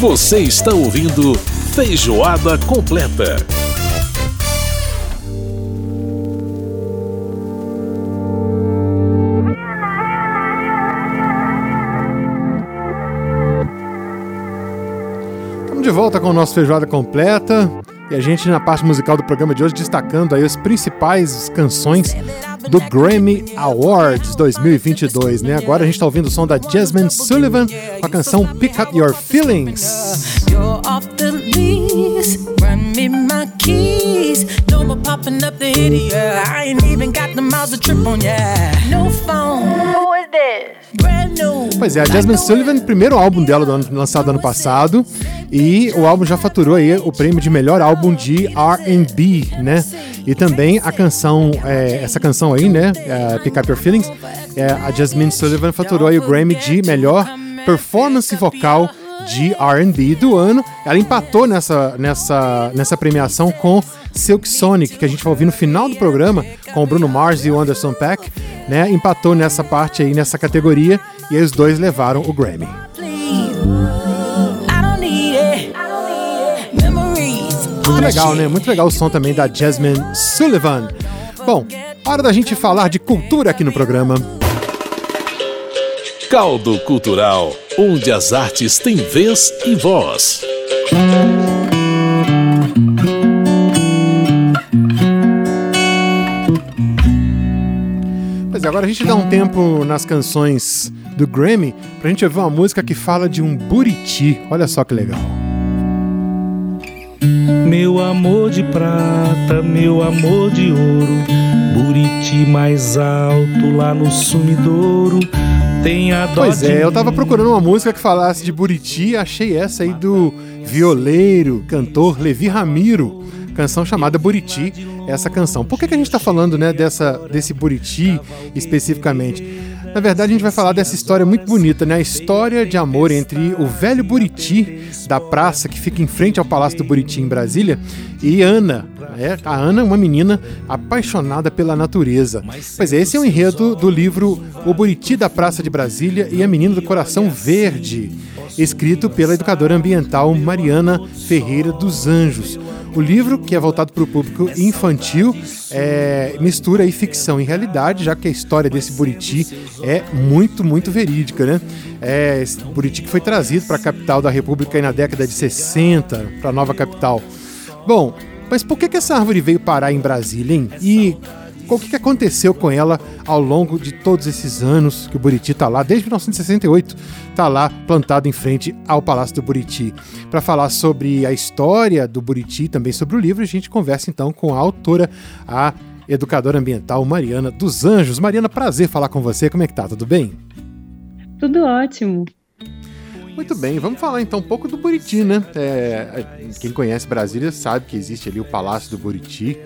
Você está ouvindo Feijoada Completa. Estamos de volta com o nosso Feijoada Completa. E a gente, na parte musical do programa de hoje, destacando aí as principais canções do Grammy Awards 2022, né? Agora a gente está ouvindo o som da Jasmine Sullivan com a canção Pick Up Your Feelings. Pois é, a Jasmine Sullivan, primeiro álbum dela lançado ano passado, e o álbum já faturou aí o prêmio de melhor álbum de R&B, né? E também a canção, é, essa canção aí, né, é, Pick Up Your Feelings, é, a Jasmine Sullivan faturou aí o Grammy de melhor performance vocal de R&B do ano. Ela empatou nessa, nessa, nessa premiação com Silk Sonic, que a gente vai ouvir no final do programa, com o Bruno Mars e o Anderson Paak, né? Empatou nessa parte aí, nessa categoria, e os dois levaram o Grammy. Muito legal, né? Muito legal o som também da Jasmine Sullivan. Bom, hora da gente falar de cultura aqui no programa. Caldo Cultural, onde as artes têm vez e voz. Pois é, agora a gente dá um tempo nas canções do Grammy pra gente ouvir uma música que fala de um buriti. Olha só que legal. Meu amor de prata, meu amor de ouro, Buriti mais alto lá no sumidouro. Tem a dó Pois é, eu tava procurando uma música que falasse de Buriti, achei essa aí do violeiro, cantor Levi Ramiro, canção chamada Buriti, essa canção. Por que, que a gente está falando né, dessa, desse Buriti especificamente? Na verdade, a gente vai falar dessa história muito bonita, né? A história de amor entre o velho Buriti da praça que fica em frente ao Palácio do Buriti em Brasília e Ana. É, a Ana é uma menina apaixonada pela natureza. Pois é, esse é o enredo do livro O Buriti da Praça de Brasília e a Menina do Coração Verde, escrito pela educadora ambiental Mariana Ferreira dos Anjos. O livro, que é voltado para o público infantil, é, mistura aí ficção e realidade, já que a história desse Buriti é muito, muito verídica, né? É, esse Buriti que foi trazido para a capital da República na década de 60, para a nova capital. Bom, mas por que, que essa árvore veio parar em Brasília, hein? E o que, que aconteceu com ela ao longo de todos esses anos que o Buriti está lá, desde 1968, está lá plantado em frente ao Palácio do Buriti. Para falar sobre a história do Buriti, também sobre o livro, a gente conversa então com a autora, a educadora ambiental Mariana dos Anjos. Mariana, prazer falar com você. Como é que tá? Tudo bem? Tudo ótimo. Muito bem, vamos falar então um pouco do Buriti, né? É, quem conhece Brasília sabe que existe ali o Palácio do Buriti,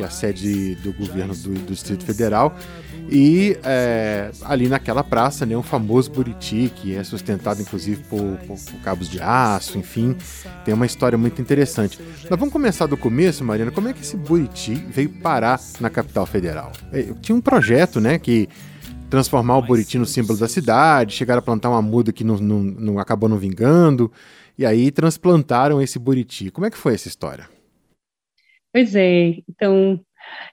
que é a sede do governo do, do Distrito Federal. E é, ali naquela praça, né, um famoso Buriti, que é sustentado inclusive por, por, por, cabos de aço, enfim, tem uma história muito interessante. Mas vamos começar do começo, Marina. Como é que esse Buriti veio parar na capital federal? É, tinha um projeto, né, que transformar o Buriti no símbolo da cidade, chegaram a plantar uma muda que não, não, não acabou não vingando, e aí transplantaram esse Buriti. Como é que foi essa história? Pois é, então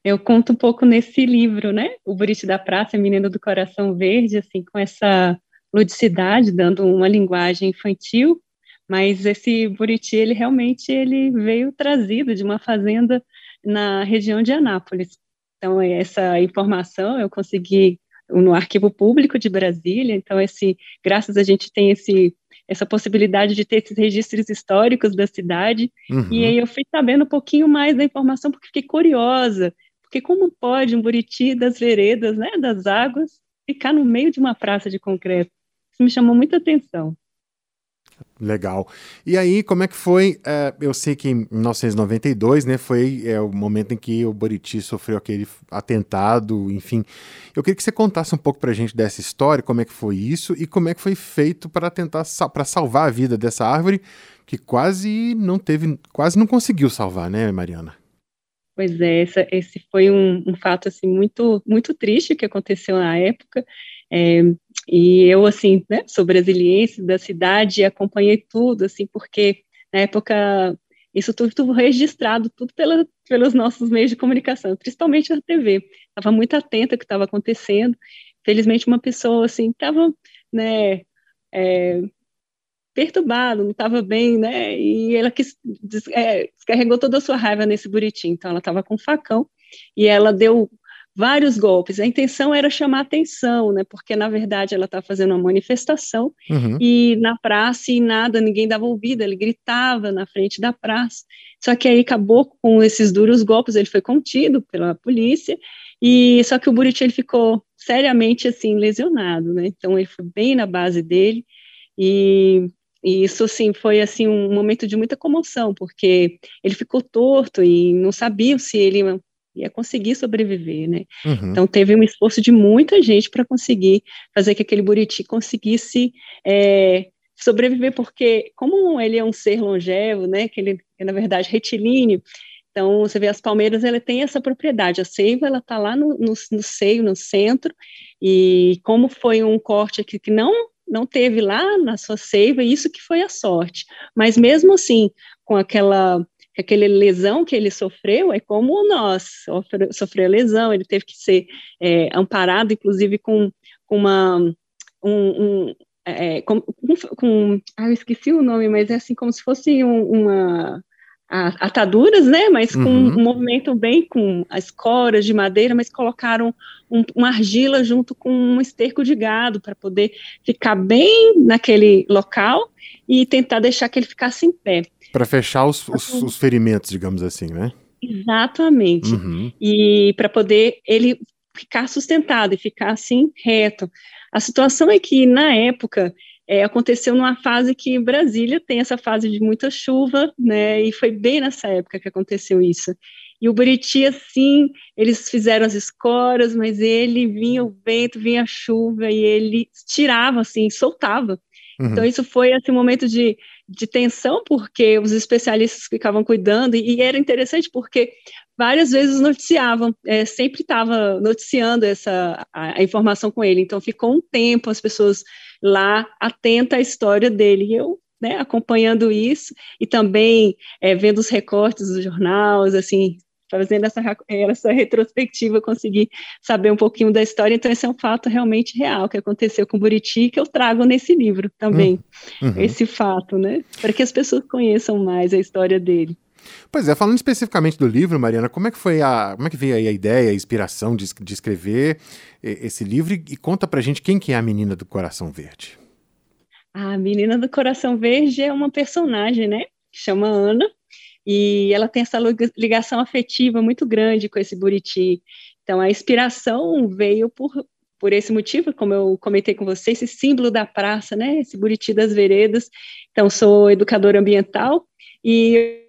eu conto um pouco nesse livro, né? O Buriti da Praça, Menino do Coração Verde, assim, com essa ludicidade, dando uma linguagem infantil, mas esse Buriti, ele realmente ele veio trazido de uma fazenda na região de Anápolis. Então, essa informação eu consegui no arquivo público de Brasília, então esse, graças a gente tem esse essa possibilidade de ter esses registros históricos da cidade. Uhum. E aí eu fui sabendo um pouquinho mais da informação porque fiquei curiosa, porque como pode um buriti das veredas, né, das águas, ficar no meio de uma praça de concreto? Isso me chamou muita atenção. Legal. E aí, como é que foi? É, eu sei que em 1992, né, foi é, o momento em que o Buriti sofreu aquele atentado, enfim. Eu queria que você contasse um pouco pra gente dessa história, como é que foi isso e como é que foi feito para tentar para salvar a vida dessa árvore que quase não teve, quase não conseguiu salvar, né, Mariana? Pois é, essa, esse foi um, um fato assim muito muito triste que aconteceu na época. É, e eu, assim, né, sou brasiliense da cidade e acompanhei tudo, assim, porque na época isso tudo, tudo registrado, tudo pela, pelos nossos meios de comunicação, principalmente a TV. Estava muito atenta ao que estava acontecendo. Felizmente, uma pessoa, assim, estava, né, é, perturbado, não estava bem, né? E ela quis, é, descarregou toda a sua raiva nesse buritim. Então, ela estava com um facão e ela deu vários golpes. A intenção era chamar atenção, né? Porque na verdade ela estava fazendo uma manifestação uhum. e na praça e nada, ninguém dava ouvido. Ele gritava na frente da praça. Só que aí acabou com esses duros golpes. Ele foi contido pela polícia e só que o Buriti ele ficou seriamente assim lesionado, né? Então ele foi bem na base dele e e isso, assim, foi, assim, um momento de muita comoção, porque ele ficou torto e não sabia se ele ia conseguir sobreviver, né? Uhum. Então teve um esforço de muita gente para conseguir fazer que aquele buriti conseguisse é, sobreviver, porque como ele é um ser longevo, né? Que ele é na verdade retilíneo. Então você vê as palmeiras, ela tem essa propriedade. A seiva ela está lá no, no, no seio, no centro, e como foi um corte aqui que não não teve lá na sua seiva, isso que foi a sorte. Mas mesmo assim, com aquela aquela lesão que ele sofreu é como nós, sofreu, lesão, ele teve que ser é, amparado, inclusive com, com uma, um, um é, com, com, ah, eu esqueci o nome, mas é assim como se fosse um, uma ataduras, né, mas com uhum. um movimento bem com as coras de madeira, mas colocaram um, uma argila junto com um esterco de gado para poder ficar bem naquele local e tentar deixar que ele ficasse em pé. Para fechar os, os, os, ferimentos, digamos assim, né? Exatamente. Uhum. E para poder ele ficar sustentado e ficar assim reto. A situação é que, na época, é, aconteceu numa fase que Brasília tem essa fase de muita chuva, né? E foi bem nessa época que aconteceu isso. E o Buriti, assim, eles fizeram as escoras, mas ele vinha o vento, vinha a chuva, e ele tirava, assim, soltava. Uhum. Então, isso foi, assim, um momento de de tensão, porque os especialistas ficavam cuidando, e, era interessante porque várias vezes noticiavam, é, sempre estava noticiando essa a, a, informação com ele, então ficou um tempo as pessoas lá atentas à história dele, e eu né, acompanhando isso, e também é, vendo os recortes dos jornais, assim, fazendo essa, essa retrospectiva, consegui saber um pouquinho da história. Então, esse é um fato realmente real que aconteceu com Buriti, que eu trago nesse livro também, hum, uhum. esse fato, né? Para que as pessoas conheçam mais a história dele. Pois é, falando especificamente do livro, Mariana, como é que foi a, como é que veio aí a ideia, a inspiração de, de escrever esse livro e conta pra gente quem que é a menina do coração verde? A menina do coração verde é uma personagem, né? Chama Ana, e ela tem essa ligação afetiva muito grande com esse Buriti. Então, a inspiração veio por, por esse motivo, como eu comentei com você, esse símbolo da praça, né, esse Buriti das Veredas. Então, sou educadora ambiental e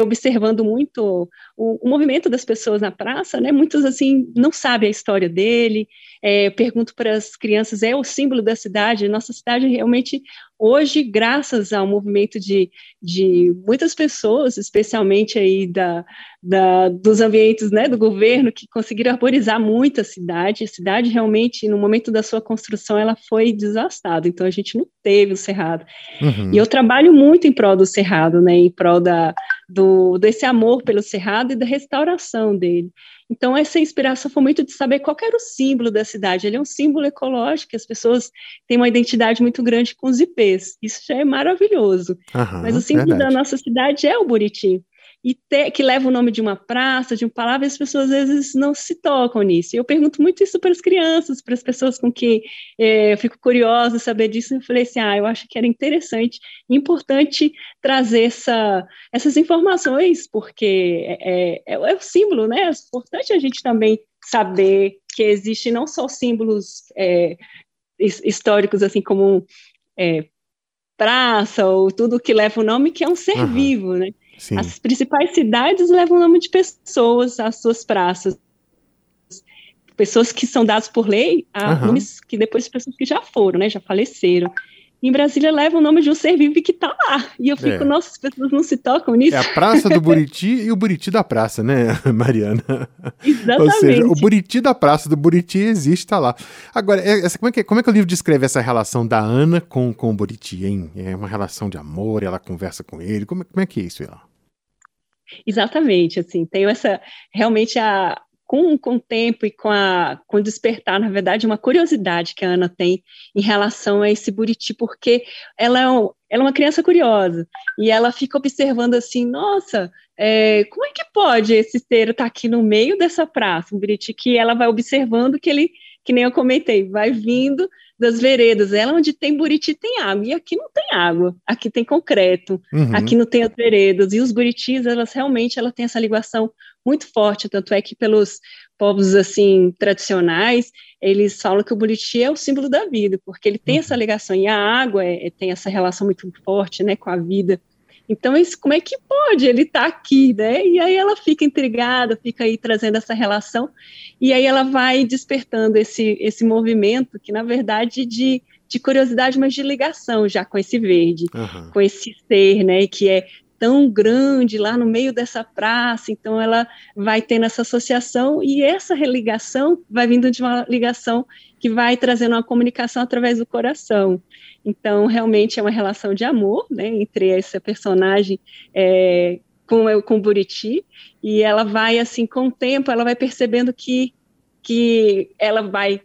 observando muito o, o, movimento das pessoas na praça, né? Muitos assim não sabem a história dele. É, pergunto para as crianças: é o símbolo da cidade? Nossa cidade realmente hoje, graças ao movimento de, de muitas pessoas, especialmente aí da, da, dos ambientes né, do governo, que conseguiram arborizar muito a cidade. A cidade realmente, no momento da sua construção, ela foi desastada. Então a gente não teve o cerrado. Uhum. E eu trabalho muito em prol do cerrado, né? Em prol da do, desse amor pelo cerrado e da restauração dele. Então, essa inspiração foi muito de saber qual era o símbolo da cidade. Ele é um símbolo ecológico, as pessoas têm uma identidade muito grande com os ipês. Isso já é maravilhoso. Aham, Mas o símbolo verdade. da nossa cidade é o Buriti e te, que leva o nome de uma praça, de uma palavra, e as pessoas às vezes não se tocam nisso. Eu pergunto muito isso para as crianças, para as pessoas com quem é, eu fico curiosa saber disso. E falei assim: ah, eu acho que era interessante e importante trazer essa, essas informações, porque é, é, é, o símbolo, né? É importante a gente também saber que existe não só símbolos é, históricos, assim como é, praça ou tudo que leva o nome, que é um ser uhum. vivo, né? Sim. As principais cidades levam o nome de pessoas às suas praças. Pessoas que são dadas por lei a uhum. nomes que depois pessoas que já foram, né, já faleceram. em Brasília leva o nome de um ser vivo que está lá. E eu fico, é. nossa, as pessoas não se tocam nisso. É a Praça do Buriti e o Buriti da Praça, né, Mariana? Exatamente. Ou seja, o Buriti da Praça do Buriti existe, está lá. Agora, é, como, é que, como é que o livro descreve essa relação da Ana com, com o Buriti, hein? É uma relação de amor, ela conversa com ele. Como, como é que é isso, ela? Exatamente, assim, tenho essa, realmente a, com, com o tempo e com, a, com o despertar, na verdade, uma curiosidade que a Ana tem em relação a esse Buriti, porque ela é, um, ela é uma criança curiosa e ela fica observando assim, nossa, é, como é que pode esse ser estar tá aqui no meio dessa praça, um Buriti que ela vai observando que ele, que nem eu comentei, vai vindo das veredas. Ela onde tem buriti tem água, e aqui não tem água, aqui tem concreto, uhum. aqui não tem as veredas. E os buritis, elas realmente ela tem essa ligação muito forte, tanto é que pelos povos assim tradicionais, eles falam que o buriti é o símbolo da vida, porque ele tem uhum. essa ligação, e a água é, tem essa relação muito forte né, com a vida. Então, isso, como é que pode ele estar tá aqui, né? E aí ela fica intrigada, fica aí trazendo essa relação, e aí ela vai despertando esse, esse movimento, que na verdade de, de curiosidade, mas de ligação já com esse verde, uhum. com esse ser, né? Que é tão grande lá no meio dessa praça, então ela vai tendo essa associação e essa religação vai vindo de uma ligação que vai trazendo uma comunicação através do coração. Então, realmente é uma relação de amor, né, entre essa personagem é, com, com o Buriti, e ela vai, assim, com o tempo, ela vai percebendo que, que ela vai,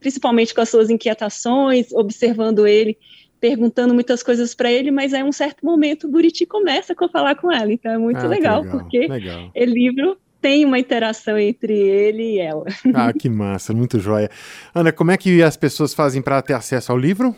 principalmente com as suas inquietações, observando ele, perguntando muitas coisas para ele, mas aí um certo momento o Buriti começa a falar com ela, então é muito ah, legal, legal, porque legal. o livro tem uma interação entre ele e ela. Ah, que massa, muito joia. Ana, como é que as pessoas fazem para ter acesso ao livro?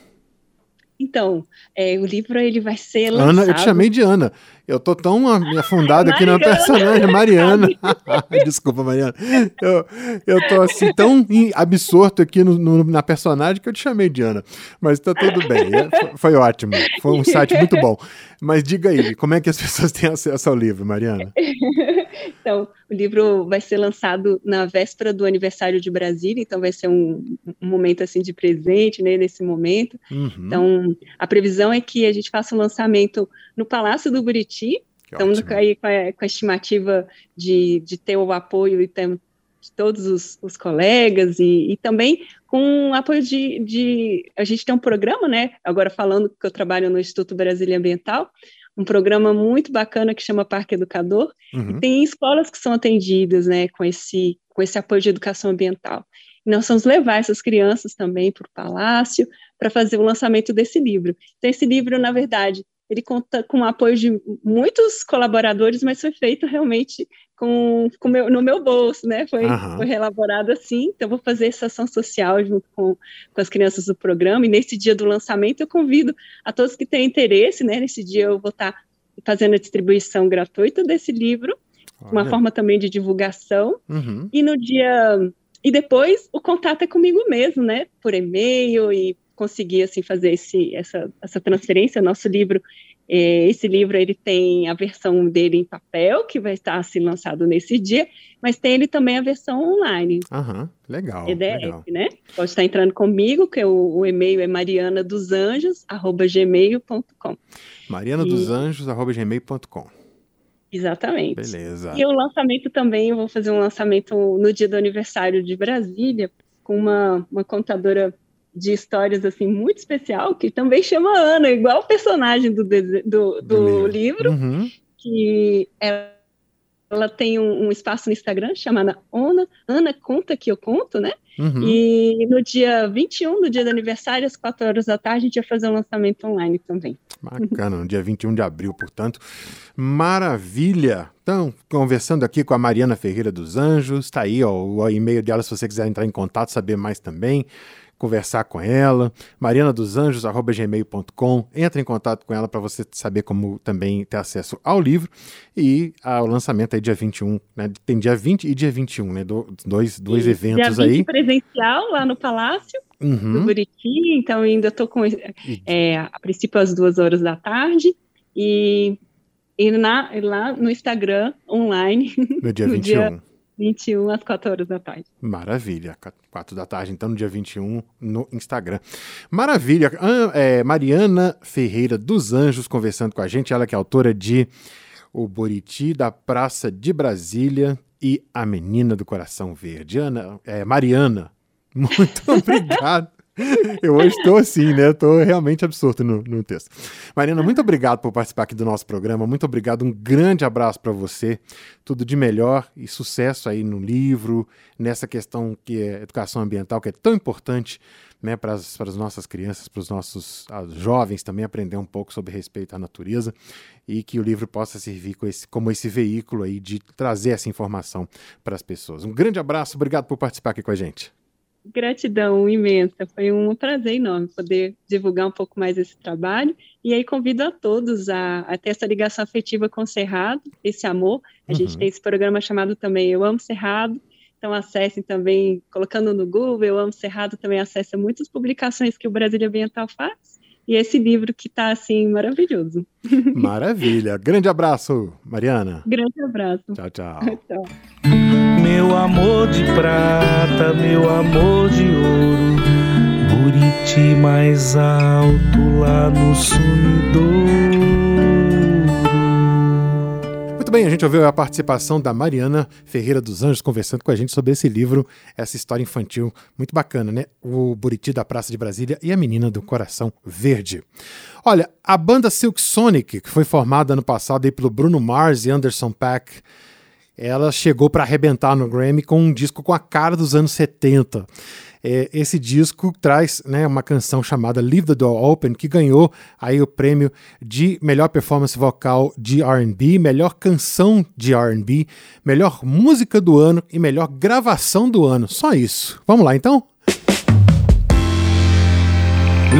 Então, é, o livro ele vai ser lançado... Ana, eu te chamei de Ana. Eu tô tão afundado aqui na personagem Mariana. Desculpa, Mariana. Eu, eu tô assim tão absorto aqui no, no, na personagem que eu te chamei de Ana. Mas tá tudo bem. É, foi, ótimo. Foi um site muito bom. Mas diga aí, como é que as pessoas têm acesso ao livro, Mariana? Então, o livro vai ser lançado na véspera do aniversário de Brasília, então vai ser um, um momento assim de presente né, nesse momento. Uhum. Então, a previsão é que a gente faça o lançamento no Palácio do Buriti Estamos aí com a, com a estimativa de, de, ter o apoio e ter, de todos os, os colegas e, e, também com o apoio de, de, A gente tem um programa, né? Agora falando que eu trabalho no Instituto Brasília Ambiental, um programa muito bacana que chama Parque Educador, uhum. e tem escolas que são atendidas, né, com esse, com esse apoio de educação ambiental. E nós vamos levar essas crianças também para o Palácio para fazer o lançamento desse livro. Então, esse livro, na verdade, ele conta com o apoio de muitos colaboradores, mas foi feito realmente com, com meu, no meu bolso, né? Foi, uhum. foi elaborado assim. Então, vou fazer essa ação social junto com, com as crianças do programa. E nesse dia do lançamento, eu convido a todos que têm interesse, né? Nesse dia, eu vou estar fazendo a distribuição gratuita desse livro, Olha. uma forma também de divulgação. Uhum. E no dia. E depois, o contato é comigo mesmo, né? Por e-mail e conseguir assim fazer esse, essa, essa transferência. Nosso livro, é, esse livro ele tem a versão dele em papel que vai estar assim lançado nesse dia, mas tem ele também a versão online. Aham, legal. EDF, legal. né? Pode estar entrando comigo, que é o, o e-mail é mariana dos anjos gmail.com. Mariana dos Anjos gmail.com. Exatamente. Beleza. E o lançamento também, eu vou fazer um lançamento no dia do aniversário de Brasília, com uma, uma contadora de histórias assim muito especial, que também chama Ana, igual o personagem do, do, do, do livro, uhum. que ela, ela tem um, um, espaço no Instagram chamado Ana, Ana Conta Que Eu Conto, né? Uhum. E no dia 21, no dia do aniversário, às 4 horas da tarde, a gente ia fazer um lançamento online também. Bacana, no dia 21 de abril, portanto. Maravilha! Então, conversando aqui com a Mariana Ferreira dos Anjos, tá aí ó, o e-mail dela se você quiser entrar em contato, saber mais também conversar com ela, marianadosanjos.gmail.com, entra em contato com ela para você saber como também ter acesso ao livro e ao lançamento aí dia 21, né? Tem dia 20 e dia 21, né? Do, dois, dois eventos dia 20 aí. presencial lá no Palácio uhum. do Buriti, então ainda estou com é, a princípio às duas horas da tarde e, e na, lá no Instagram online no dia 21. Dia 21 às 4 horas da tarde. Maravilha. 4 da tarde, então, no dia 21, no Instagram. Maravilha. É, Mariana Ferreira dos Anjos conversando com a gente, ela que é autora de O Boriti da Praça de Brasília e A Menina do Coração Verde. Ana, é, Mariana, muito obrigado. Eu hoje estou assim, né? Estou realmente absurdo no, no, texto. Marina, muito obrigado por participar aqui do nosso programa. Muito obrigado. Um grande abraço para você. Tudo de melhor e sucesso aí no livro, nessa questão que é educação ambiental, que é tão importante né, para, as, nossas crianças, para os nossos jovens também aprender um pouco sobre respeito à natureza e que o livro possa servir esse, como esse veículo aí de trazer essa informação para as pessoas. Um grande abraço. Obrigado por participar aqui com a gente. Gratidão imensa, foi um prazer enorme poder divulgar um pouco mais esse trabalho. E aí convido a todos a, a ter essa ligação afetiva com o Cerrado, esse amor. A uhum. gente tem esse programa chamado também Eu Amo Cerrado, então acessem também, colocando no Google, Eu Amo Cerrado, também acessa muitas publicações que o Brasília Ambiental faz. E esse livro que está assim maravilhoso. Maravilha. Grande abraço, Mariana. Grande abraço. Tchau, tchau. tchau. Meu amor de prata, meu amor de ouro, Buriti mais alto lá no sumidouro bem, a gente ouviu a participação da Mariana Ferreira dos Anjos conversando com a gente sobre esse livro, essa história infantil muito bacana, né? O Buriti da Praça de Brasília e a Menina do Coração Verde. Olha, a banda Silk Sonic, que foi formada ano passado aí pelo Bruno Mars e Anderson Paak, ela chegou para arrebentar no Grammy com um disco com a cara dos anos 70. É, esse disco traz né, uma canção chamada Leave the Door Open, que ganhou aí o prêmio de melhor performance vocal de RB, melhor canção de RB, melhor música do ano e melhor gravação do ano. Só isso. Vamos lá então?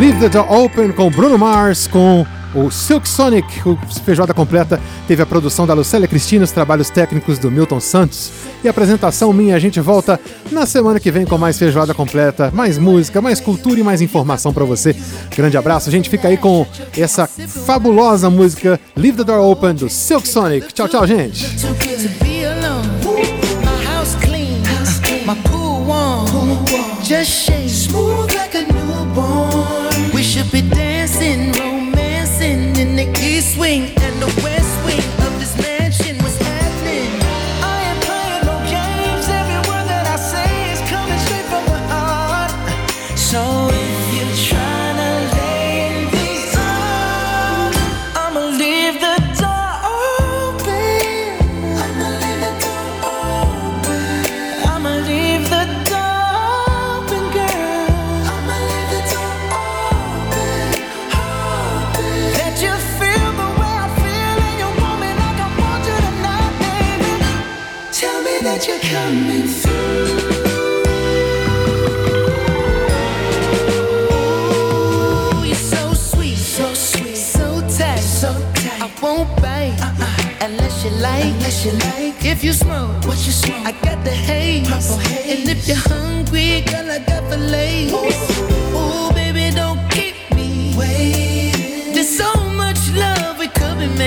Leave the Door Open com Bruno Mars, com o Silk Sonic, o feijoada completa, teve a produção da Lucélia Cristina, os trabalhos técnicos do Milton Santos e a apresentação minha. A gente volta na semana que vem com mais feijoada completa, mais música, mais cultura e mais informação para você. Grande abraço, a gente fica aí com essa fabulosa música Leave the Door Open do Silk Sonic. Tchau, tchau, gente. Just shake smooth like a newborn. We should be dancing.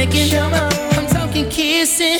Making. I'm talking kissing,